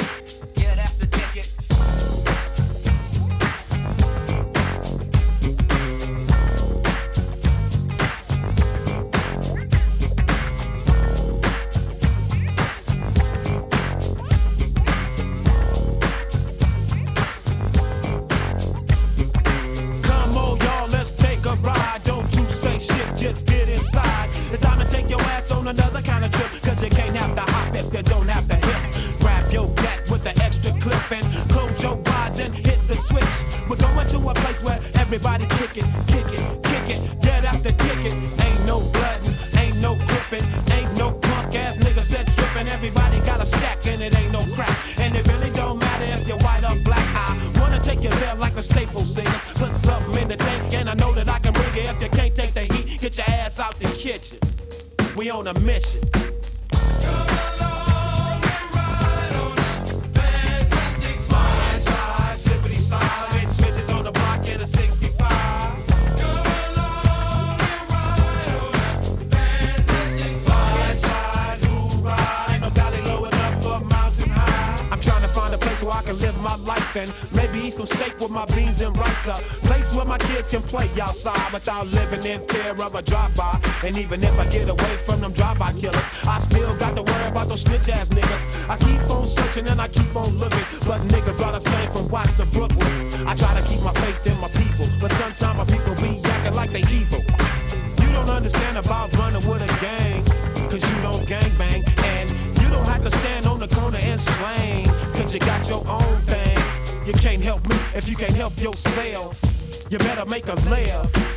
In of a drive-by. And even if I get away from them drive-by killers, I still got to worry about those snitch ass niggas. I keep on searching and I keep on looking, but niggas are the same from Watts to Brooklyn. I try to keep my faith in my people, but sometimes my people be acting like they evil. You don't understand about running with a gang, cause you don't gang bang. And you don't have to stand on the corner and slang, cause you got your own thing. You can't help me if you can't help yourself. You better make a laugh.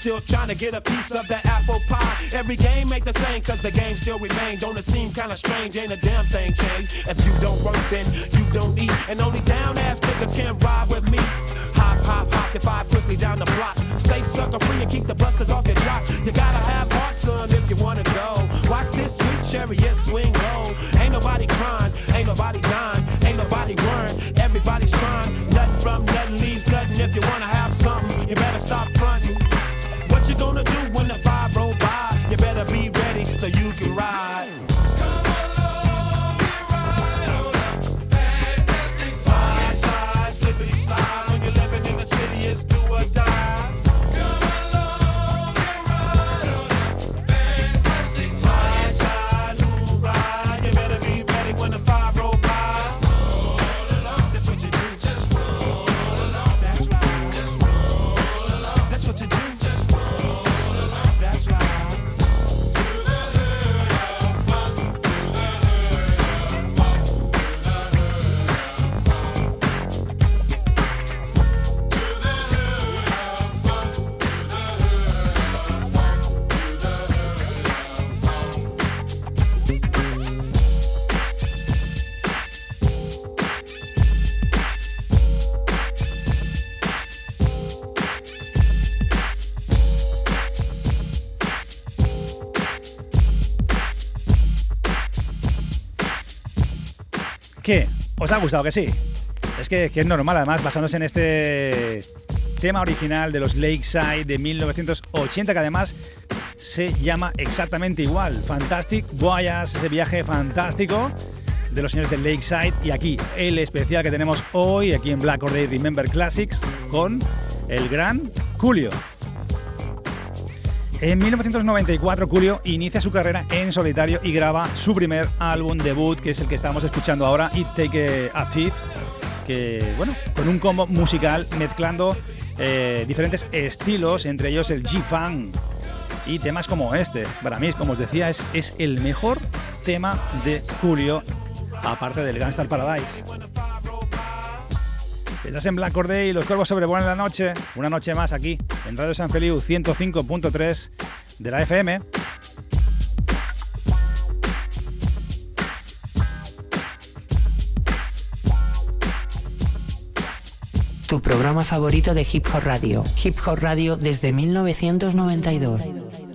Still trying to get a piece of that apple pie. Every game ain't the same cause the game still remain. Don't it seem kinda strange? Ain't a damn thing changed. If you don't work, then you don't eat. And only down ass niggas can ride with me. Hop, hop, hop, the five quickly down the block. Stay sucker free and keep the busters off your jock. You gotta have heart, son, if you wanna go. Watch this sweet chariot swing low. Ain't nobody crying, ain't nobody dying, ain't nobody worrying. Everybody's trying. Nothing from nothing leaves nothing. If you wanna have something, you better stop ¿Os ha gustado que sí? Es que, es normal, además, basándose en este tema original de los Lakeside de 1980, que además se llama exactamente igual. Fantastic Voyage, ese viaje fantástico de los señores de Lakeside. Y aquí, el especial que tenemos hoy, aquí en Black Or Day Remember Classics, con el gran Julio. En 1994, Julio inicia su carrera en solitario y graba su primer álbum debut, que es el que estamos escuchando ahora, It Take a Thief, que, bueno, con un combo musical mezclando eh, diferentes estilos, entre ellos el G-Funk y temas como este. Para mí, como os decía, es, es el mejor tema de Julio, aparte del Gangstar Paradise. Estás en Black Corday y los cuervos sobrevuelan la noche. Una noche más aquí en Radio San Feliu 105.3 de la FM. Tu programa favorito de Hip Hop Radio. Hip Hop Radio desde 1992.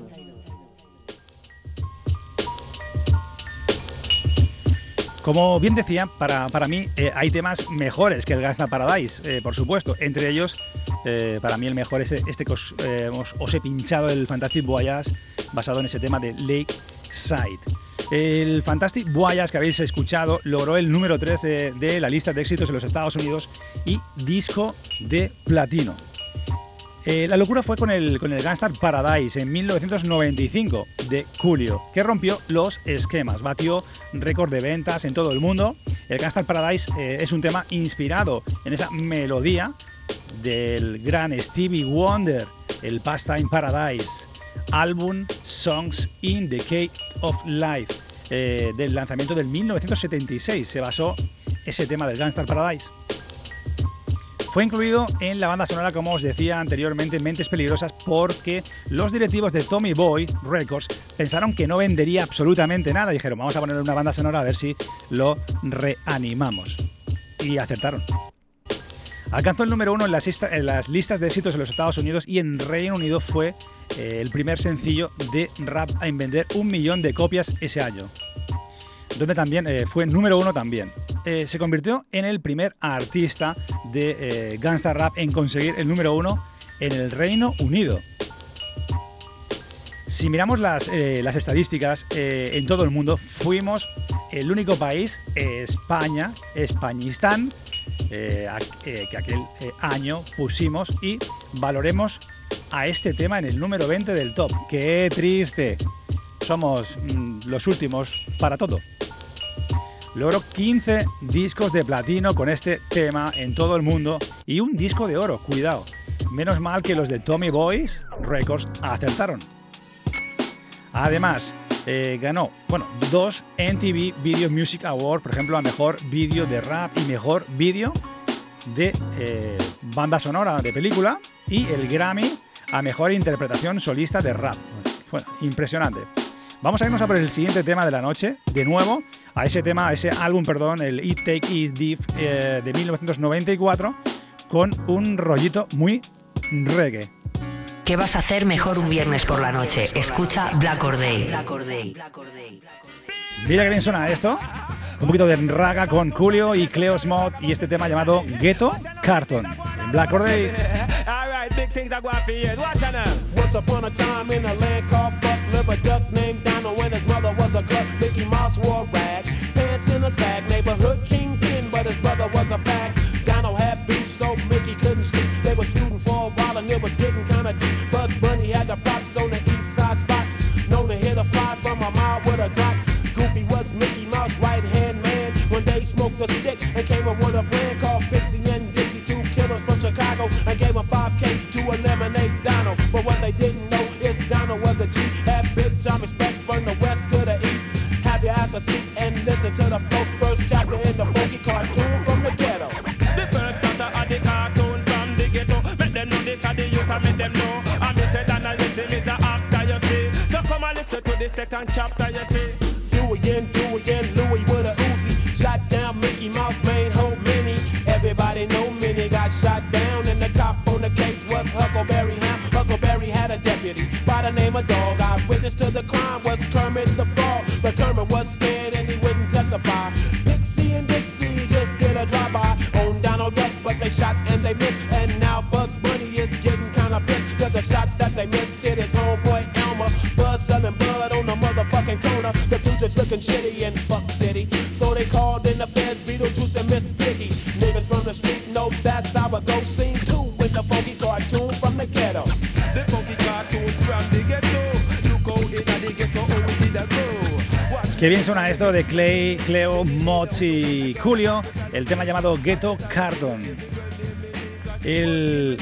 Como bien decía, para, para mí eh, hay temas mejores que el Gangsta Paradise, eh, por supuesto. Entre ellos, eh, para mí el mejor es este que os he pinchado, el Fantastic Voyage, basado en ese tema de Lakeside. El Fantastic Voyage que habéis escuchado logró el número 3 de, de la lista de éxitos en los Estados Unidos y disco de platino. Eh, la locura fue con el, con el Gangstar Paradise en 1995 de Julio, que rompió los esquemas, batió récord de ventas en todo el mundo. El Gangstar Paradise eh, es un tema inspirado en esa melodía del gran Stevie Wonder, el Pastime Paradise, álbum Songs in the Cave of Life, eh, del lanzamiento del 1976. Se basó ese tema del Gangstar Paradise. Fue incluido en la banda sonora, como os decía anteriormente, Mentes Peligrosas, porque los directivos de Tommy Boy Records pensaron que no vendería absolutamente nada. Dijeron, vamos a poner una banda sonora a ver si lo reanimamos. Y acertaron. Alcanzó el número uno en las, en las listas de éxitos en los Estados Unidos y en Reino Unido fue eh, el primer sencillo de rap en vender un millón de copias ese año donde también eh, fue número uno también. Eh, se convirtió en el primer artista de eh, Gangsta Rap en conseguir el número uno en el Reino Unido. Si miramos las, eh, las estadísticas en todo el mundo, fuimos el único país, España, Españistán, que aquel año pusimos y valoremos a este tema en el número 20 del top. ¡Qué triste! Somos mm, los últimos para todo. Logró 15 discos de platino con este tema en todo el mundo y un disco de oro, cuidado. Menos mal que los de Tommy Boys Records acertaron. Además, eh, ganó, bueno, dos MTV Video Music Awards, por ejemplo, a mejor vídeo de rap y mejor vídeo de eh, banda sonora de película y el Grammy a mejor interpretación solista de rap. Fue impresionante. Vamos a irnos a por el siguiente tema de la noche, de nuevo, a ese tema, a ese álbum, perdón, el It Take It Div eh, de 1994, con un rollito muy reggae. ¿Qué vas a hacer mejor un viernes por la noche? Escucha Black or Day. Mira que bien suena esto. Un poquito de raga con Julio y Cleo Smot y este tema llamado Ghetto Carton. En Black or Day. Upon a duck named Donald when his mother was a glut. Mickey Mouse wore rag, pants in a sag, neighborhood kingpin, but his brother was a fact. Donald had beef, so Mickey couldn't sleep. They was feuding for a while and it was getting kinda deep. Bugs Bunny had the props second chapter you see. Huey and Dewey and Louie with a Uzi. Shot down Mickey Mouse, main hoe Minnie. Everybody know Minnie got shot down, and the cop on the case was Huckleberry Hound. Huckleberry had a deputy by the name of Dog. Eyewitness to the crime was Kermit the Frog, know that's the cartoon from the ghetto. Qué bien suena esto de Clay, Cleo, Mods y Julio, el tema llamado Ghetto Carton. El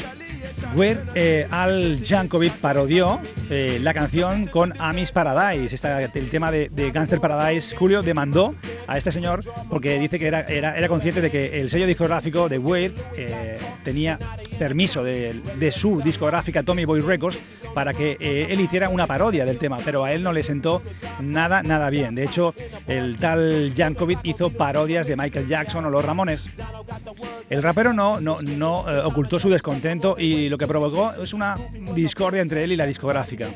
Weird eh, Al Jankovic parodió eh, la canción con Amis Paradise. Esta- el tema de Gangster Paradise, Julio demandó a este señor porque dice que era, era, era consciente de que el sello discográfico de Weir eh, tenía permiso de, su discográfica Tommy Boy Records para que eh, él hiciera una parodia del tema, pero a él no le sentó nada, nada bien. De hecho, el tal Jankovic hizo parodias de Michael Jackson o los Ramones. El rapero no, no, no eh, ocultó su descontento y lo que provocó es una discordia entre él y la discográfica.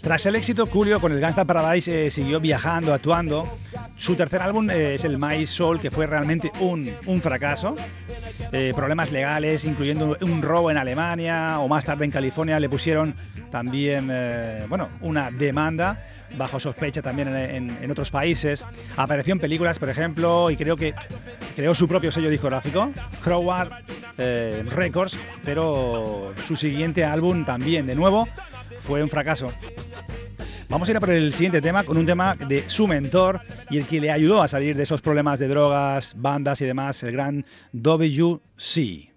Tras el éxito, Julio con el Gangsta Paradise eh, siguió viajando, actuando. Su tercer álbum eh, es el My Soul, que fue realmente un, un fracaso. Eh, problemas legales, incluyendo un robo en Alemania o más tarde en California, le pusieron también eh, bueno, una demanda bajo sospecha también en, en- en otros países. Apareció en películas, por ejemplo, y creo que creó su propio sello discográfico, Crowbar Records, pero su siguiente álbum también, de nuevo, fue un fracaso. Vamos a ir a por el siguiente tema con un tema de su mentor y el que le ayudó a salir de esos problemas de drogas, bandas y demás, el gran WC.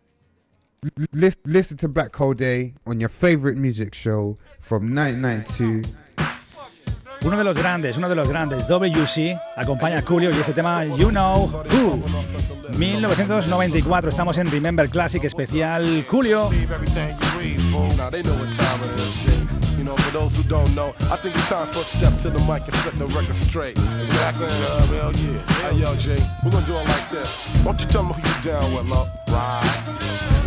Lis- Listen to Black Hole Day on your favorite music show from 1992. Uno de los grandes, uno de los grandes, WC, acompaña a Julio y este tema You Know Who. 1994, estamos en Remember Classic especial Julio. Know. You for those who don't know, I think it's time for to step to the mic and set the record straight. Uh, hell yeah. Hey, yo, Jay, we're gonna do it like this. Why don't you tell me who you down with, love? All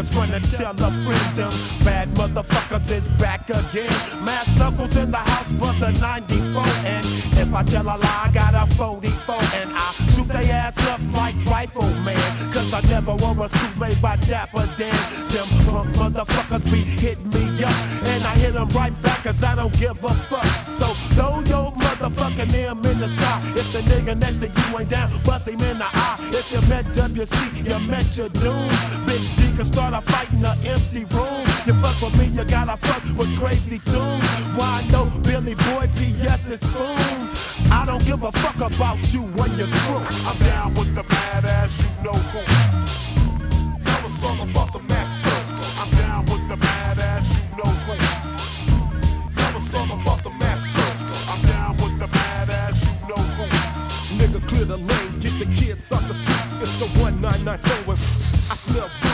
you niggas wanna tell a friend them bad motherfuckers is back again. Mad circles in the house for the 94. And if I tell a lie, I got a 44. And I shoot they ass up like rifleman. Cause I never wore a suit made by Dapper Dan. Them punk motherfuckers be hitting me up. And I hit them right back cause I don't give a fuck. So throw your motherfucking name in the sky. If the nigga next to you ain't down, bust him in the eye. If you met WC, you met your doom. G can start a fight in an empty room. You fuck with me, you gotta fuck with crazy tunes. Why no Billy Boy PS is spoon? I don't give a fuck about you when you're crew. I'm down with the badass, you know who. Tell us all about the mass circle. I'm down with the badass, you know who. Tell us all about the mass circle. I'm down with the badass, you know who. Nigga, clear the lane, get the kids off the street. It's the 1994 and I smell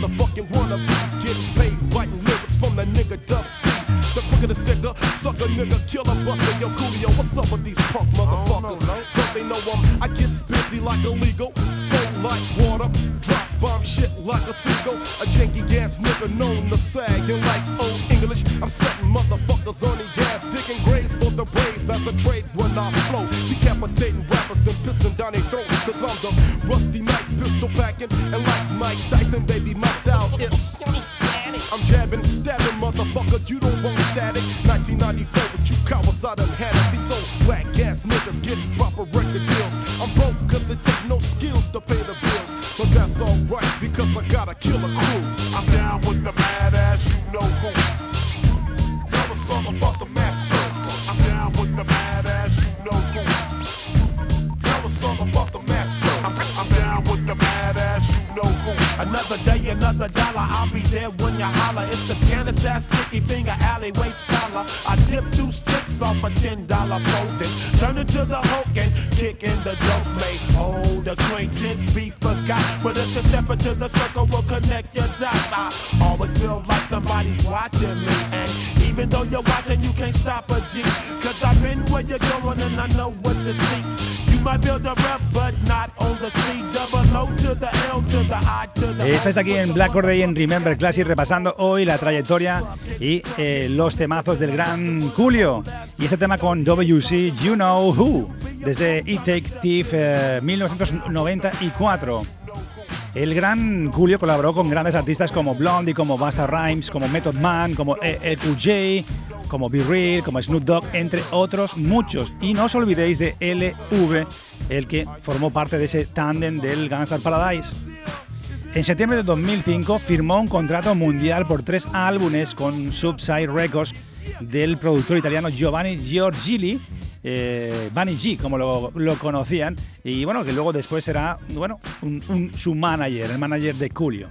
motherfucking wannabes. Getting paid writing lyrics from the nigga Dub C. The quicker the sticker, sucker nigga, killer buster. Yo, Coolio, what's up with these punk motherfuckers? Don't they know I'm, I get busy like illegal, flow like water, drop bomb shit like a seagull. A janky gas nigga known to sag and like old English. I'm setting motherfuckers on the gas, digging graves for the brave as a trade when I flow. Decapitating rappers and pissing down their throat. Cause I'm the rusty night pistol packing. And like Mike Tyson, baby, my style is. I'm jabbing, stabbing, motherfucker, you don't want static. 1994, but you cowards, I done had it. These old black ass niggas getting proper record deals. I'm broke cause it take no skills to pay the bills. Into the circle, we'll connect your dots. I always feel like somebody's watching me. And even though you're watching, you can't stop a G. Cause I've been where you're going and I know what you seek. You might build a rep, but not on the C. Double O to the L to the I to the Estáis aquí en Black Or Day en Remember Classic repasando hoy la trayectoria y eh, los temazos del gran Julio. Y este tema con WC You Know Who, desde It Take Thief eh, 1994. El gran Julio colaboró con grandes artistas como Blondie, como Basta Rhymes, como Method Man, como E- EQJ, como Be Real, como Snoop Dogg, entre otros muchos. Y no os olvidéis de LV, el que formó parte de ese tándem del Gangstar Paradise. En septiembre de 2005 firmó un contrato mundial por tres álbumes con Subside Records del productor italiano Giovanni Giorgili, eh, G, como lo, conocían, y bueno, que luego después será bueno, su manager, el manager de Julio.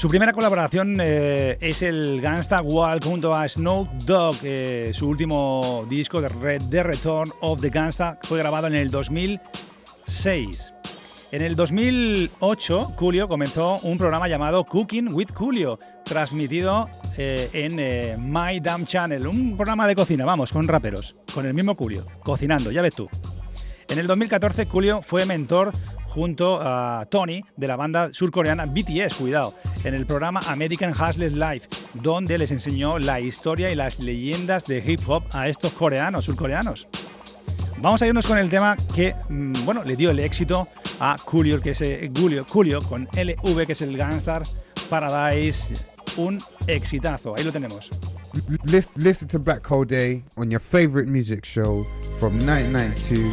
Su primera colaboración eh, es el Gangsta Walk junto a Snoop Dogg. eh, su último disco de Red, The Return of the Gangsta fue grabado en el 2006. En el 2008, Julio comenzó un programa llamado Cooking with Julio, transmitido eh, en eh, My Damn Channel, un programa de cocina, vamos, con raperos, con el mismo Julio, cocinando, ya ves tú. En el 2014, Julio fue mentor junto a Tony de la banda surcoreana BTS, cuidado, en el programa American Hustlers Live, donde les enseñó la historia y las leyendas de hip hop a estos coreanos, surcoreanos. Vamos a irnos con el tema que, mm, bueno, le dio el éxito a Julio, que es eh, Julio, Julio con LV, que es el Gangstar Paradise, un exitazo. Ahí lo tenemos. Lis- Listen to Black Hole Day on your favorite music show from 1992.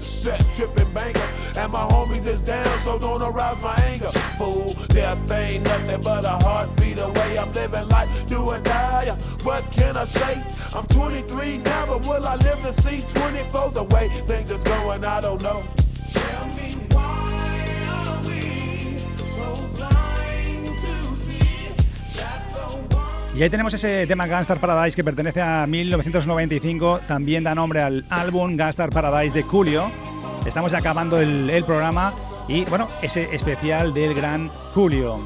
And my homies is down, so don't arouse my anger. Fool, do die. What can I say? I'm 23 now, but will I live to see 24? The way things going, I don't know. Y ahí tenemos ese tema Gangstar Paradise que pertenece a 1995, también da nombre al álbum Gangstar Paradise de Julio. Estamos acabando el, programa y bueno, ese especial del gran Julio.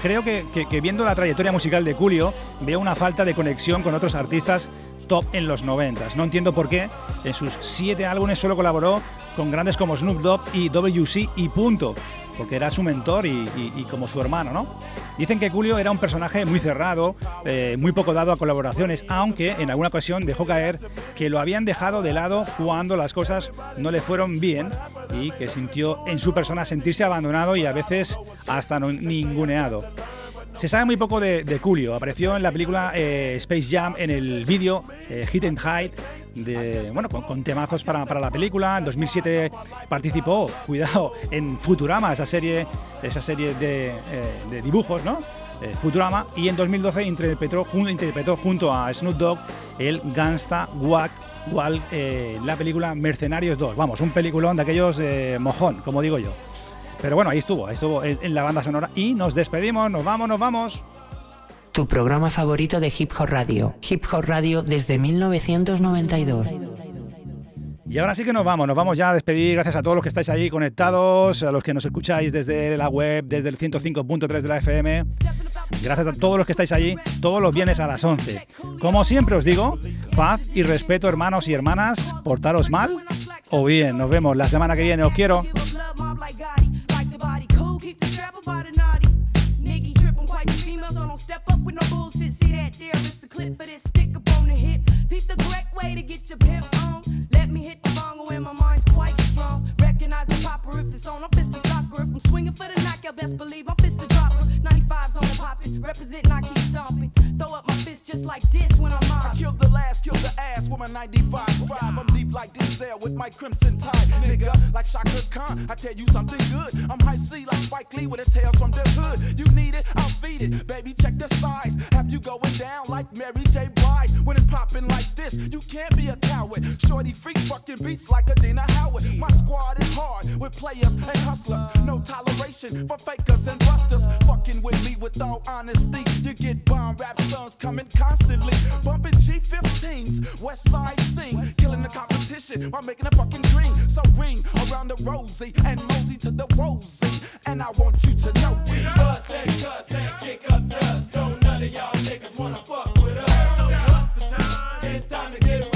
Creo que viendo la trayectoria musical de Julio veo una falta de conexión con otros artistas top en los 90. No entiendo por qué en sus siete álbumes solo colaboró con grandes como Snoop Dogg y WC y punto, porque era su mentor y, como su hermano, ¿no? Dicen que Julio era un personaje muy cerrado, eh, muy poco dado a colaboraciones, aunque en alguna ocasión dejó caer que lo habían dejado de lado cuando las cosas no le fueron bien y que sintió en su persona sentirse abandonado y a veces hasta ninguneado. Se sabe muy poco de, de Julio. Apareció en la película eh, Space Jam en el vídeo eh, Hit and Hide, de, bueno, con, con temazos para, para la película. En 2007 participó, cuidado, en Futurama, esa serie, esa serie de, eh, dibujos, ¿no? Eh, Futurama. Y en 2012 interpretó, interpretó junto a Snoop Dogg el Gangsta Walk, eh, la película Mercenarios 2. Vamos, un peliculón de aquellos mojón, como digo yo. Pero bueno, ahí estuvo, ahí estuvo en, en la banda sonora y nos despedimos, nos vamos, nos vamos. Tu programa favorito de Hip Hop Radio. Hip Hop Radio desde 1992. Y ahora sí que nos vamos, nos vamos ya a despedir. Gracias a todos los que estáis ahí conectados, a los que nos escucháis desde la web, desde el 105.3 de la FM. Gracias a todos los que estáis allí todos los viernes a las 11. Como siempre os digo, paz y respeto, hermanos y hermanas. Portaros mal o bien. Nos vemos la semana que viene. Os quiero. Nigga trip, I'm quite the female, so don't step up with no bullshit. See that there, it's a clip for this stick up on the hip. Peep the correct way to get your pimp on. Let me hit the bongo when my mind's quite strong. Recognize the popper if it's on, I'm fist to soccer. If I'm swinging for the knockout, best believe I'm fist to dropper. 95's on the poppin', represent, I keep stomping. Just like this. this when I'm I killed the last, killed the ass with my 95 drive. I'm deep like Denzel with my crimson tie, Nigga, like Shaka Khan, I tell you something good. I'm high C like Spike Lee with a tales from the hood. You need it, I'll feed it. Baby, check the size. Have you going down like Mary J. Blige? When it's popping like this, you can't be a coward. Shorty freak fucking beats like Adina Howard. My squad is hard with players and hustlers. No toleration for fakers and busters. Fucking with me with all honesty. You get bomb rap sons coming constantly. Bumping G15s, West Side Scene. Killing the competition while making a fucking dream. So ring around the rosy and mosey to the rosy. And I want you to know we Cuss and cuss and kick up dust. Don't none of y'all niggas wanna fuck with us. It's time to get